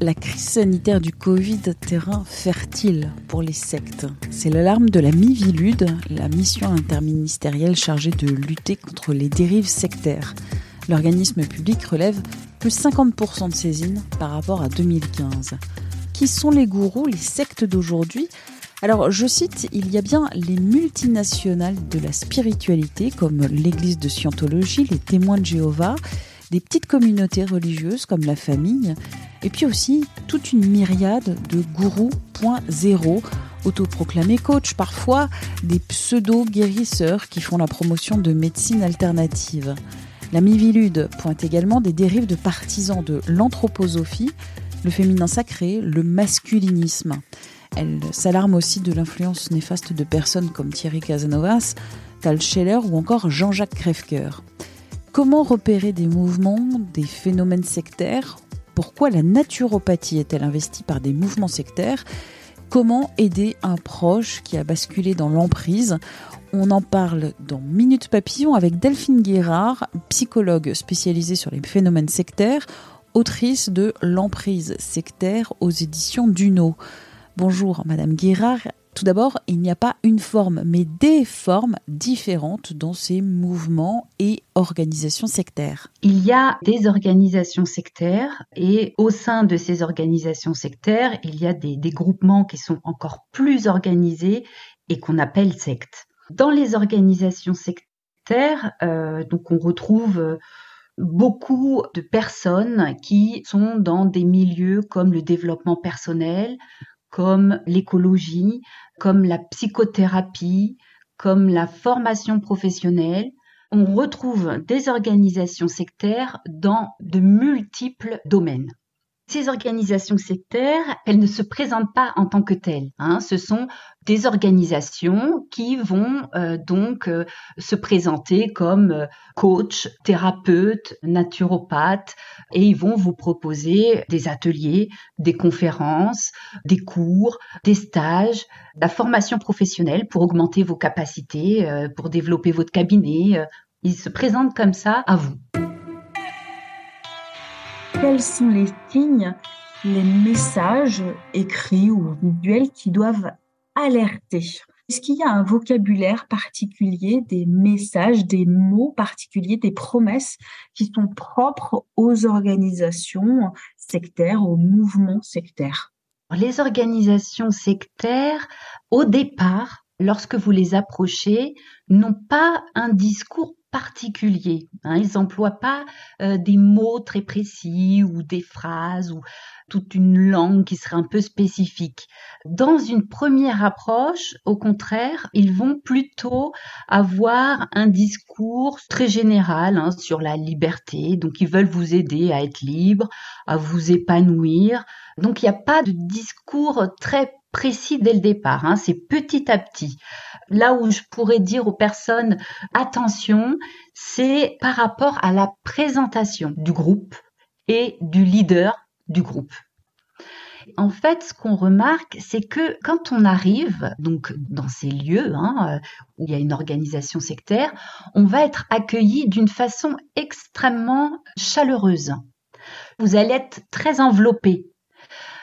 La crise sanitaire du Covid, terrain fertile pour les sectes. C'est l'alarme de la Mivilude, la mission interministérielle chargée de lutter contre les dérives sectaires. L'organisme public relève plus 50% de saisines par rapport à 2015. Qui sont les gourous, les sectes d'aujourd'hui? Alors, je cite, il y a bien les multinationales de la spiritualité, comme l'Église de Scientologie, les témoins de Jéhovah, des petites communautés religieuses comme la famille, et puis aussi toute une myriade de gourous point zéro, autoproclamés coach, parfois des pseudo-guérisseurs qui font la promotion de médecine alternative. La Mivilude pointe également des dérives de partisans de l'anthroposophie, le féminin sacré, le masculinisme. Elle s'alarme aussi de l'influence néfaste de personnes comme Thierry Casanovas, Tal Scheller ou encore Jean-Jacques Crèvecoeur. Comment repérer des mouvements, des phénomènes sectaires Pourquoi la naturopathie est-elle investie par des mouvements sectaires? Comment aider un proche qui a basculé dans l'emprise? On en parle dans Minute Papillon avec Delphine Guérard, psychologue spécialisée sur les phénomènes sectaires, autrice de L'emprise sectaire aux éditions Duno. Bonjour Madame Guérard. Tout d'abord, il n'y a pas une forme, mais des formes différentes dans ces mouvements et organisations sectaires. Il y a des organisations sectaires et au sein de ces organisations sectaires, il y a des, groupements qui sont encore plus organisés et qu'on appelle sectes. Dans les organisations sectaires, euh, donc on retrouve beaucoup de personnes qui sont dans des milieux comme le développement personnel, comme l'écologie, comme la psychothérapie, comme la formation professionnelle. On retrouve des organisations sectaires dans de multiples domaines. Ces organisations sectaires, elles ne se présentent pas en tant que telles. Hein. Ce sont des organisations qui vont euh, donc euh, se présenter comme euh, coach, thérapeute, naturopathe, et ils vont vous proposer des ateliers, des conférences, des cours, des stages, la formation professionnelle pour augmenter vos capacités, pour développer votre cabinet. Ils se présentent comme ça à vous quels sont les signes, les messages écrits ou visuels qui doivent alerter? Est-ce qu'il y a un vocabulaire particulier, des messages, des mots particuliers, des promesses qui sont propres aux organisations sectaires, aux mouvements sectaires? Les organisations sectaires, au départ, lorsque vous les approchez, n'ont pas un discours particulier. Hein. Ils n'emploient pas euh, des mots très précis ou des phrases ou toute une langue qui serait un peu spécifique. Dans une première approche, au contraire, ils vont plutôt avoir un discours très général hein, sur la liberté. Donc, ils veulent vous aider à être libre, à vous épanouir. Donc, il n'y a pas de discours très précis dès le départ. Hein. C'est petit à petit. Là où je pourrais dire aux personnes attention, c'est par rapport à la présentation du groupe et du leader du groupe. En fait, ce qu'on remarque, c'est que quand on arrive donc dans ces lieux hein, où il y a une organisation sectaire, on va être accueilli d'une façon extrêmement chaleureuse. Vous allez être très enveloppé.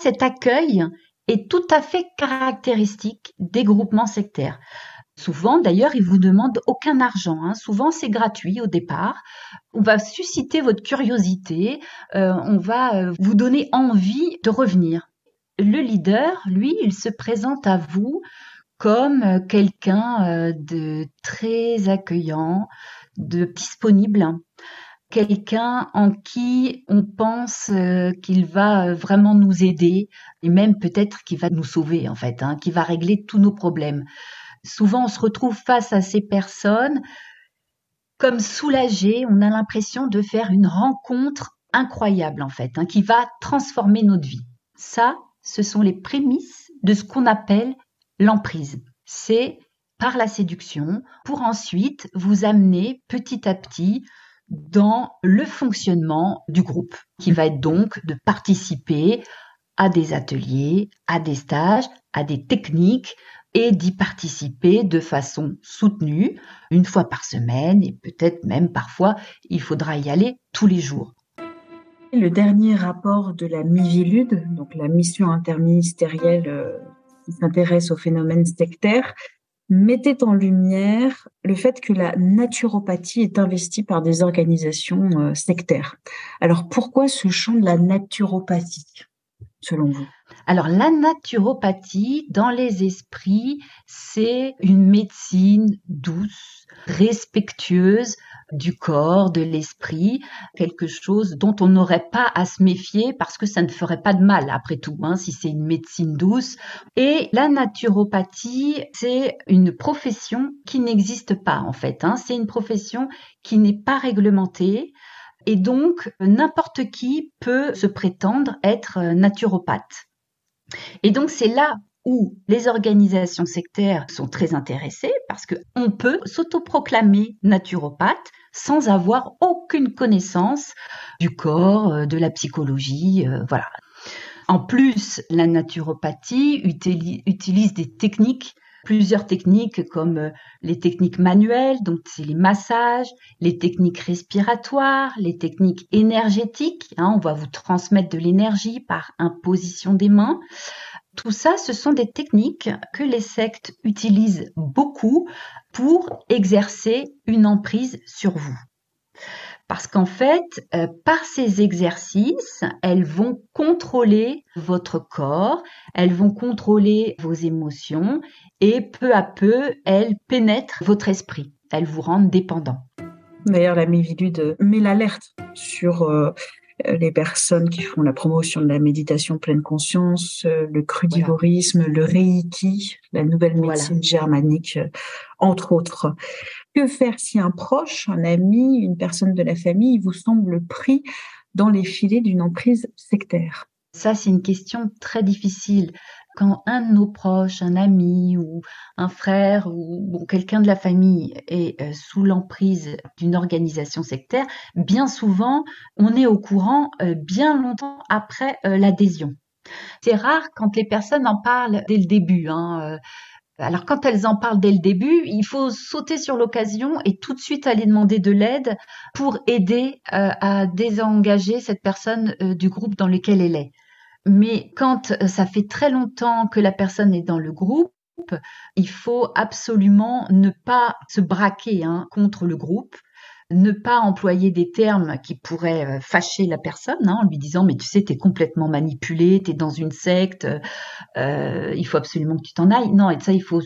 Cet accueil, est tout à fait caractéristique des groupements sectaires. Souvent, d'ailleurs, ils vous demandent aucun argent. Hein. Souvent, c'est gratuit au départ. On va susciter votre curiosité. Euh, on va euh, vous donner envie de revenir. le leader, lui, il se présente à vous comme quelqu'un de très accueillant, de disponible, quelqu'un en qui on pense qu'il va vraiment nous aider et même peut-être qu'il va nous sauver en fait, hein, qui va régler tous nos problèmes. Souvent, on se retrouve face à ces personnes comme soulagées, on a l'impression de faire une rencontre incroyable en fait, hein, qui va transformer notre vie. Ça, ce sont les prémices de ce qu'on appelle l'emprise. C'est par la séduction pour ensuite vous amener petit à petit dans le fonctionnement du groupe, qui va être donc de participer à des ateliers, à des stages, à des techniques et d'y participer de façon soutenue, une fois par semaine et peut-être même parfois il faudra y aller tous les jours. Le dernier rapport de la MIVILUD, donc la mission interministérielle euh, qui s'intéresse aux phénomènes sectaires, mettait en lumière le fait que la naturopathie est investie par des organisations euh, sectaires. Alors pourquoi ce champ de la naturopathie, selon vous? Alors la naturopathie, dans les esprits, c'est une médecine douce, respectueuse du corps, de l'esprit, quelque chose dont on n'aurait pas à se méfier parce que ça ne ferait pas de mal après tout, hein, si c'est une médecine douce. Et la naturopathie, c'est une profession qui n'existe pas en fait. Hein. C'est une profession qui n'est pas réglementée. Et donc, n'importe qui peut se prétendre être naturopathe. Et donc c'est là où les organisations sectaires sont très intéressées parce qu'on peut s'autoproclamer naturopathe sans avoir aucune connaissance du corps, euh, de la psychologie, euh, voilà. En plus, la naturopathie utilise des techniques plusieurs techniques comme euh, les techniques manuelles, donc c'est les massages, les techniques respiratoires, les techniques énergétiques. Hein, on va vous transmettre de l'énergie par imposition des mains. Tout ça, ce sont des techniques que les sectes utilisent beaucoup pour exercer une emprise sur vous. Parce qu'en fait, euh, par ces exercices, elles vont contrôler votre corps, elles vont contrôler vos émotions et peu à peu, elles pénètrent votre esprit. Elles vous rendent dépendant. D'ailleurs, la Mivilude met l'alerte sur euh, les personnes qui font la promotion de la méditation pleine conscience, euh, le crudivorisme, le reiki, la nouvelle médecine germanique, entre autres. Que faire si un proche, un ami, une personne de la famille vous semble pris dans les filets d'une emprise sectaire? Ça, c'est une question très difficile. Quand un de nos proches, un ami ou un frère ou quelqu'un de la famille est euh, sous l'emprise d'une organisation sectaire, bien souvent, on est au courant euh, bien longtemps après euh, l'adhésion. C'est rare quand les personnes en parlent dès le début. Hein. Alors quand elles en parlent dès le début, il faut sauter sur l'occasion et tout de suite aller demander de l'aide pour aider euh, à désengager cette personne euh, du groupe dans lequel elle est. Mais quand euh, ça fait très longtemps que la personne est dans le groupe, il faut absolument ne pas se braquer hein, contre le groupe ne pas employer des termes qui pourraient euh, fâcher la personne hein, en lui disant mais tu sais t'es complètement manipulé, t'es dans une secte, euh, il faut absolument que tu t'en ailles. Non et ça il faut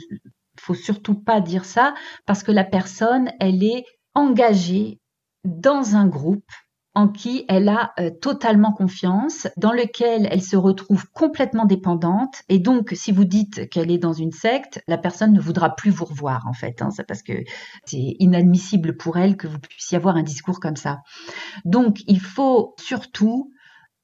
faut surtout pas dire ça parce que la personne elle est engagée dans un groupe en qui elle a euh, totalement confiance, dans lequel elle se retrouve complètement dépendante. Et donc, si vous dites qu'elle est dans une secte, la personne ne voudra plus vous revoir, en fait. Hein, parce que c'est inadmissible pour elle que vous puissiez avoir un discours comme ça. Donc, il faut surtout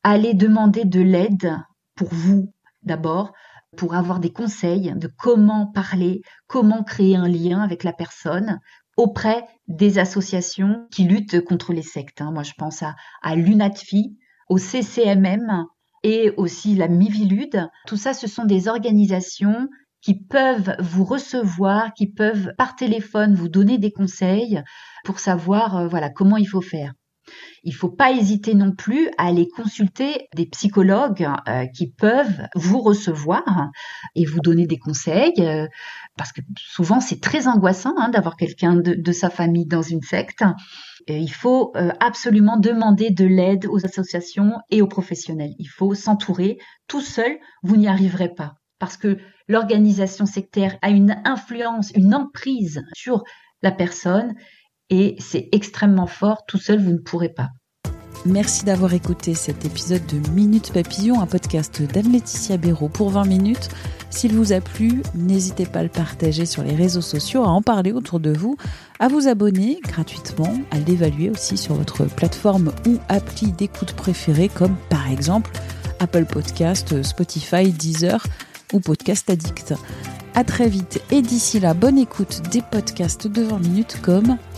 aller demander de l'aide pour vous, d'abord, pour avoir des conseils de comment parler, comment créer un lien avec la personne, auprès des associations qui luttent contre les sectes. Hein. Moi, je pense à, à l'UNATFI, au CCMM et aussi la Mivilude. Tout ça, ce sont des organisations qui peuvent vous recevoir, qui peuvent par téléphone vous donner des conseils pour savoir euh, voilà comment il faut faire. Il ne faut pas hésiter non plus à aller consulter des psychologues euh, qui peuvent vous recevoir et vous donner des conseils, euh, parce que souvent c'est très angoissant hein, d'avoir quelqu'un de, sa famille dans une secte. il faut euh, absolument demander de l'aide aux associations et aux professionnels. Il faut s'entourer. Tout seul, vous n'y arriverez pas parce que l'organisation sectaire a une influence, une emprise sur la personne et c'est extrêmement fort. Tout seul, vous ne pourrez pas. Merci d'avoir écouté cet épisode de Minute Papillon, un podcast d'Anne-Laetitia Béraud pour 20 minutes. S'il vous a plu, n'hésitez pas à le partager sur les réseaux sociaux, à en parler autour de vous, à vous abonner gratuitement, à l'évaluer aussi sur votre plateforme ou appli d'écoute préférée comme par exemple Apple Podcast, Spotify, Deezer ou Podcast Addict. À très vite et d'ici là, bonne écoute des podcasts de 20 minutes comme